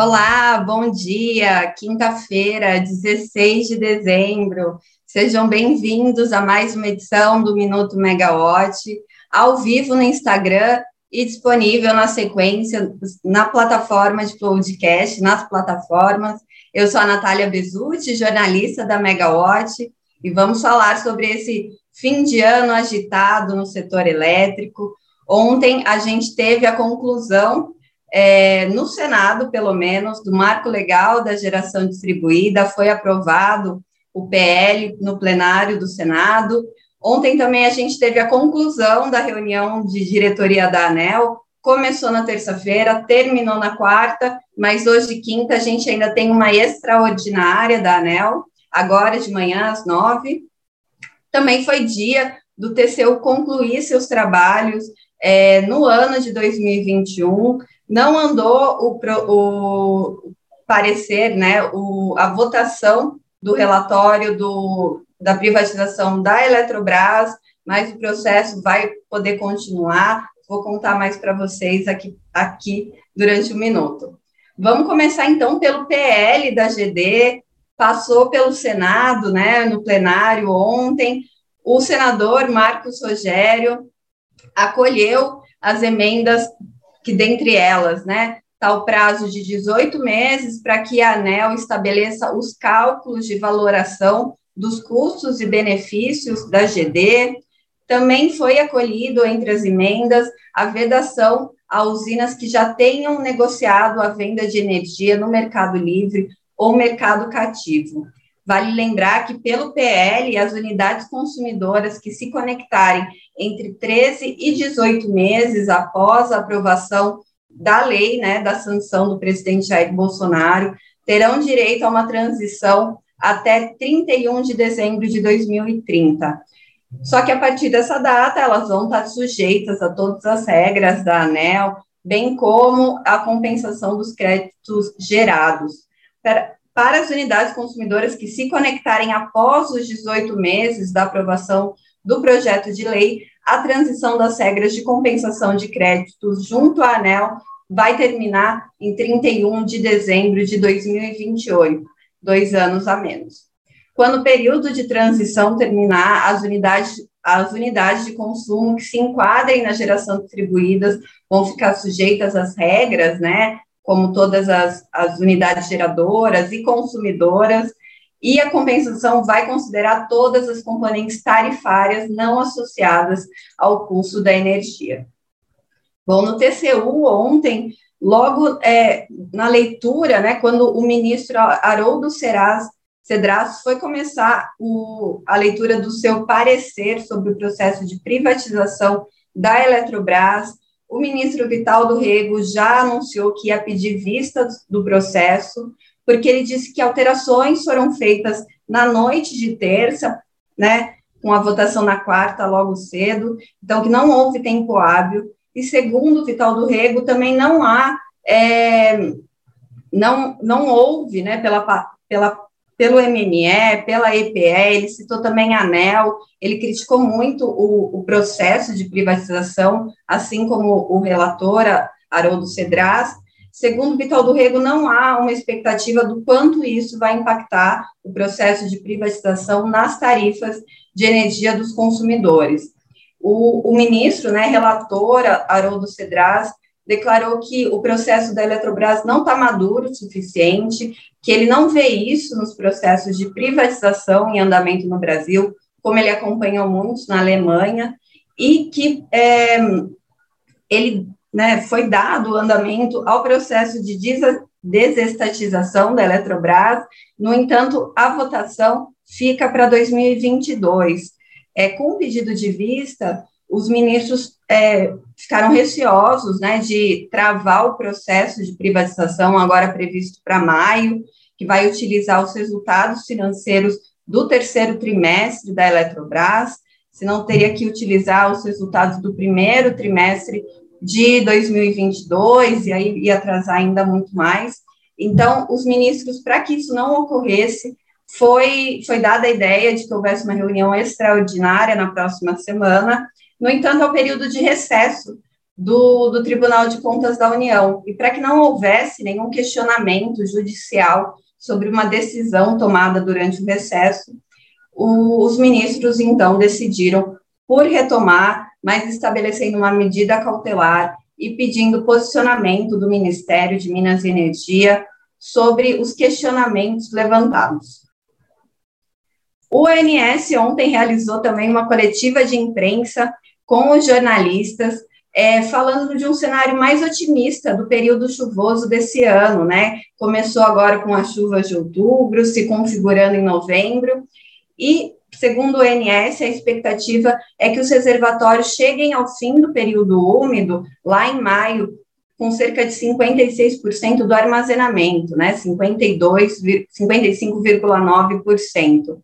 Olá, bom dia. Quinta-feira, 16 de dezembro. Sejam bem-vindos a mais uma edição do Minuto Megawatt, ao vivo no Instagram e disponível na sequência na plataforma de podcast, nas plataformas. Eu sou a Natália Bezutti, jornalista da Megawatt, e vamos falar sobre esse fim de ano agitado no setor elétrico. Ontem a gente teve a conclusão é, no Senado, pelo menos, do marco legal da geração distribuída, foi aprovado o PL no plenário do Senado. Ontem também a gente teve a conclusão da reunião de diretoria da ANEL, começou na terça-feira, terminou na quarta, mas hoje, quinta, a gente ainda tem uma extraordinária da ANEL, agora de manhã, às nove. Também foi dia do TCU concluir seus trabalhos é, no ano de 2021 não andou o, o parecer, né, o, a votação do relatório do, da privatização da Eletrobras, mas o processo vai poder continuar. Vou contar mais para vocês aqui, aqui durante um minuto. Vamos começar então pelo PL da GD, passou pelo Senado, né, no plenário ontem. O senador Marcos Rogério acolheu as emendas que dentre elas, né, está o prazo de 18 meses para que a ANEL estabeleça os cálculos de valoração dos custos e benefícios da GD. Também foi acolhido entre as emendas a vedação a usinas que já tenham negociado a venda de energia no mercado livre ou mercado cativo. Vale lembrar que, pelo PL, as unidades consumidoras que se conectarem entre 13 e 18 meses após a aprovação da lei, né, da sanção do presidente Jair Bolsonaro, terão direito a uma transição até 31 de dezembro de 2030. Só que a partir dessa data, elas vão estar sujeitas a todas as regras da ANEL, bem como a compensação dos créditos gerados. Para as unidades consumidoras que se conectarem após os 18 meses da aprovação do projeto de lei, a transição das regras de compensação de créditos junto à ANEL vai terminar em 31 de dezembro de 2028, dois anos a menos. Quando o período de transição terminar, as unidades, as unidades de consumo que se enquadrem na geração distribuídas vão ficar sujeitas às regras, né? Como todas as, as unidades geradoras e consumidoras, e a compensação vai considerar todas as componentes tarifárias não associadas ao custo da energia. Bom, no TCU ontem, logo é, na leitura, né, quando o ministro Haroldo Seraz, Cedras foi começar o, a leitura do seu parecer sobre o processo de privatização da Eletrobras, o ministro Vital do Rego já anunciou que ia pedir vista do processo, porque ele disse que alterações foram feitas na noite de terça, né, com a votação na quarta logo cedo, então que não houve tempo hábil, e segundo Vital do Rego, também não há, é, não, não houve, né, pela, pela, pelo MME, pela EPE, ele citou também a ANEL, ele criticou muito o, o processo de privatização, assim como o relator Haroldo Cedras, Segundo Vital do Rego, não há uma expectativa do quanto isso vai impactar o processo de privatização nas tarifas de energia dos consumidores. O, o ministro, né, relatora Haroldo Cedras, declarou que o processo da Eletrobras não está maduro o suficiente, que ele não vê isso nos processos de privatização em andamento no Brasil, como ele acompanhou muitos na Alemanha, e que é, ele né, foi dado andamento ao processo de desestatização da Eletrobras, no entanto, a votação fica para 2022. É, com o pedido de vista, os ministros é, ficaram receosos né, de travar o processo de privatização, agora previsto para maio, que vai utilizar os resultados financeiros do terceiro trimestre da Eletrobras, senão teria que utilizar os resultados do primeiro trimestre de 2022, e aí ia atrasar ainda muito mais. Então, os ministros, para que isso não ocorresse, foi, foi dada a ideia de que houvesse uma reunião extraordinária na próxima semana. No entanto, é o período de recesso do, do Tribunal de Contas da União. E para que não houvesse nenhum questionamento judicial sobre uma decisão tomada durante o recesso, o, os ministros então decidiram por retomar, mas estabelecendo uma medida cautelar e pedindo posicionamento do Ministério de Minas e Energia sobre os questionamentos levantados. O ONS ontem realizou também uma coletiva de imprensa com os jornalistas, é, falando de um cenário mais otimista do período chuvoso desse ano, né? Começou agora com as chuvas de outubro, se configurando em novembro, e, segundo o ONS, a expectativa é que os reservatórios cheguem ao fim do período úmido, lá em maio, com cerca de 56% do armazenamento, né? 52, 55,9%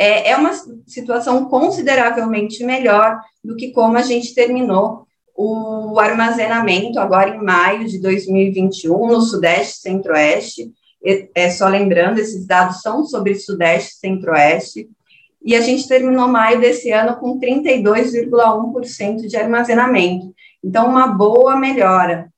é, é uma situação consideravelmente melhor do que como a gente terminou o armazenamento agora em maio de 2021 no Sudeste Centro-Oeste. É só lembrando, esses dados são sobre Sudeste Centro-Oeste. E a gente terminou maio desse ano com 32,1% de armazenamento. Então, uma boa melhora.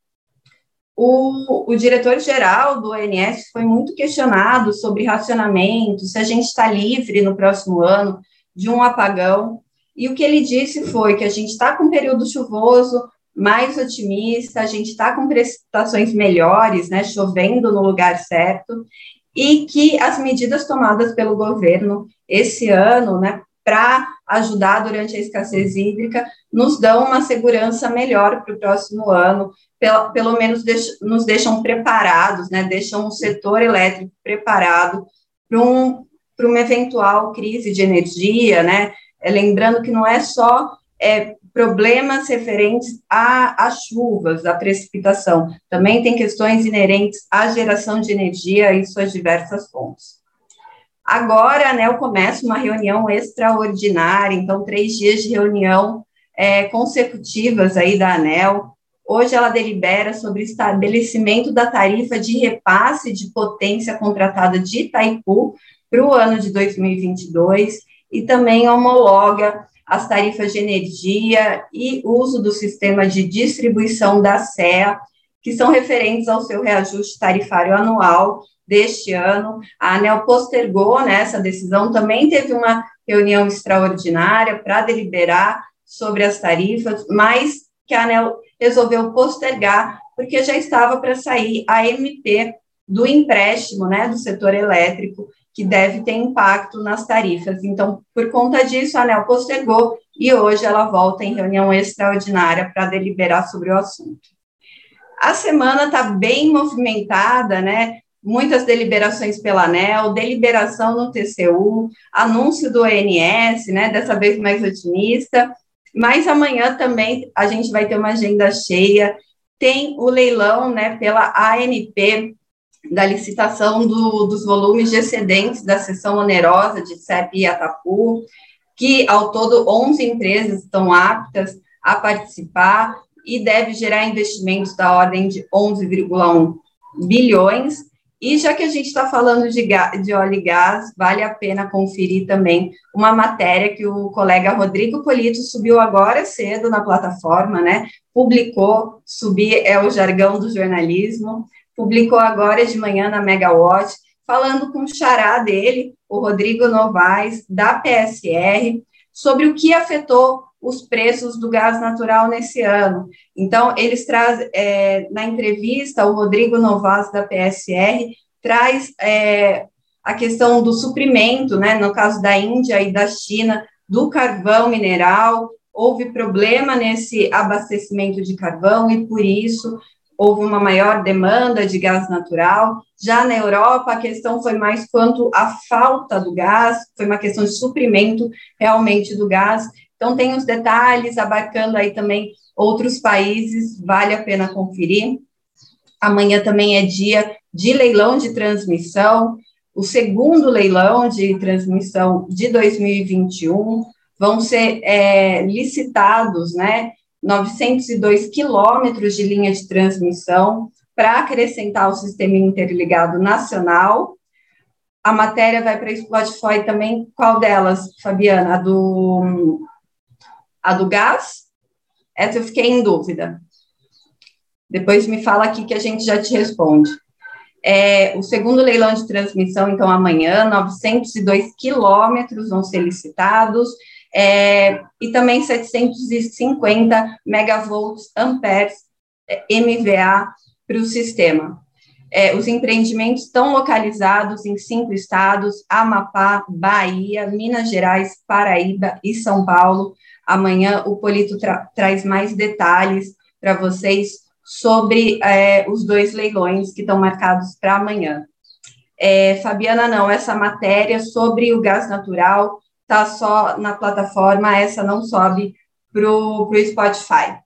O, o diretor-geral do ONS foi muito questionado sobre racionamento, se a gente está livre no próximo ano de um apagão, e o que ele disse foi que a gente está com um período chuvoso mais otimista, a gente está com precipitações melhores, né, chovendo no lugar certo, e que as medidas tomadas pelo governo esse ano, né, para ajudar durante a escassez hídrica, nos dão uma segurança melhor para o próximo ano, pelo, pelo menos deix, nos deixam preparados, né, deixam o setor elétrico preparado para um, uma eventual crise de energia, né, é, lembrando que não é só é, problemas referentes às chuvas, à precipitação, também tem questões inerentes à geração de energia e suas diversas fontes. Agora, a ANEL começa uma reunião extraordinária, então, três dias de reunião é, consecutivas aí da ANEL. Hoje ela delibera sobre estabelecimento da tarifa de repasse de potência contratada de Itaipu para o ano de 2022 e também homologa as tarifas de energia e uso do sistema de distribuição da SEA, que são referentes ao seu reajuste tarifário anual deste ano. A ANEL postergou né, essa decisão, também teve uma reunião extraordinária para deliberar sobre as tarifas, mas que a ANEL resolveu postergar, porque já estava para sair a MP do empréstimo né, do setor elétrico, que deve ter impacto nas tarifas. Então, por conta disso, a ANEL postergou e hoje ela volta em reunião extraordinária para deliberar sobre o assunto. A semana está bem movimentada, né? muitas deliberações pela ANEL, deliberação no TCU, anúncio do ONS, né, dessa vez mais otimista, mas amanhã também a gente vai ter uma agenda cheia, tem o leilão, né, pela ANP, da licitação do, dos volumes de excedentes da seção onerosa de CEP e Atapu, que ao todo 11 empresas estão aptas a participar e deve gerar investimentos da ordem de 11,1 bilhões, e já que a gente está falando de, de óleo e gás, vale a pena conferir também uma matéria que o colega Rodrigo Polito subiu agora cedo na plataforma, né? Publicou, subir é o jargão do jornalismo, publicou agora de manhã na Megawatt, falando com o xará dele, o Rodrigo Novaes, da PSR, sobre o que afetou os preços do gás natural nesse ano. Então, eles trazem, é, na entrevista, o Rodrigo Novas, da PSR, traz é, a questão do suprimento, né, no caso da Índia e da China, do carvão mineral, houve problema nesse abastecimento de carvão e, por isso, houve uma maior demanda de gás natural. Já na Europa, a questão foi mais quanto à falta do gás, foi uma questão de suprimento realmente do gás, então, tem os detalhes, abarcando aí também outros países, vale a pena conferir. Amanhã também é dia de leilão de transmissão, o segundo leilão de transmissão de 2021. Vão ser é, licitados, né, 902 quilômetros de linha de transmissão para acrescentar o sistema interligado nacional. A matéria vai para a Spotify também. Qual delas, Fabiana? A do a do gás? Essa eu fiquei em dúvida. Depois me fala aqui que a gente já te responde. É, o segundo leilão de transmissão, então, amanhã, 902 quilômetros vão ser licitados, é, e também 750 megavolts amperes é, MVA para o sistema. É, os empreendimentos estão localizados em cinco estados: Amapá, Bahia, Minas Gerais, Paraíba e São Paulo. Amanhã o Polito tra traz mais detalhes para vocês sobre é, os dois leilões que estão marcados para amanhã. É, Fabiana, não, essa matéria sobre o gás natural está só na plataforma, essa não sobe para o Spotify.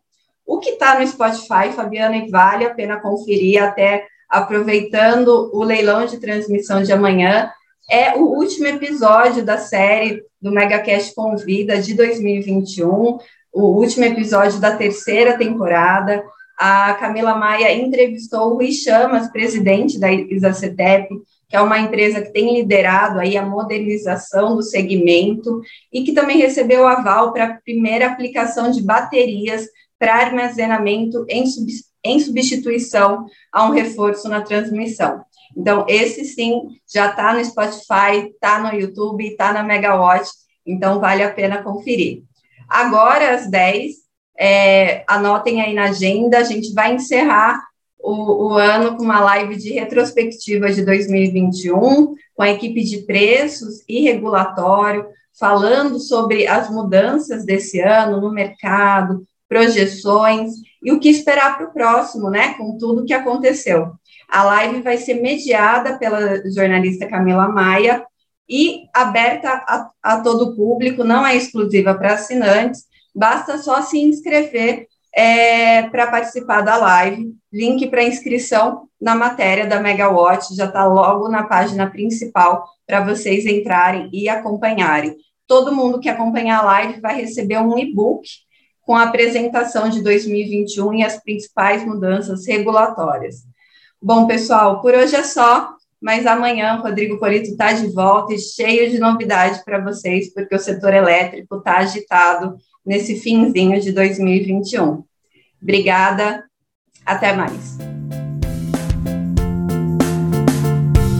O que está no Spotify, Fabiana, e vale a pena conferir até aproveitando o leilão de transmissão de amanhã, é o último episódio da série do MegaCast Convida de 2021, o último episódio da terceira temporada. A Camila Maia entrevistou o Rui Chamas, presidente da Isacetep, que é uma empresa que tem liderado aí a modernização do segmento e que também recebeu aval para a primeira aplicação de baterias para armazenamento em, sub, em substituição a um reforço na transmissão. Então, esse sim já está no Spotify, está no YouTube, está na Megawatt, então vale a pena conferir. Agora, às 10, é, anotem aí na agenda, a gente vai encerrar o, o, ano com uma live de retrospectiva de 2021, com a equipe de preços e regulatório, falando sobre as mudanças desse ano no mercado, projeções e o que esperar para o próximo, né? Com tudo que aconteceu. A live vai ser mediada pela jornalista Camila Maia e aberta a, a todo o público, não é exclusiva para assinantes, basta só se inscrever é, para participar da live. Link para inscrição na matéria da Megawatt já está logo na página principal para vocês entrarem e acompanharem. Todo mundo que acompanhar a live vai receber um e-book com a apresentação de 2021 e as principais mudanças regulatórias. Bom, pessoal, por hoje é só, mas amanhã o Rodrigo Polito está de volta e cheio de novidades para vocês, porque o setor elétrico está agitado nesse finzinho de 2021. Obrigada, até mais.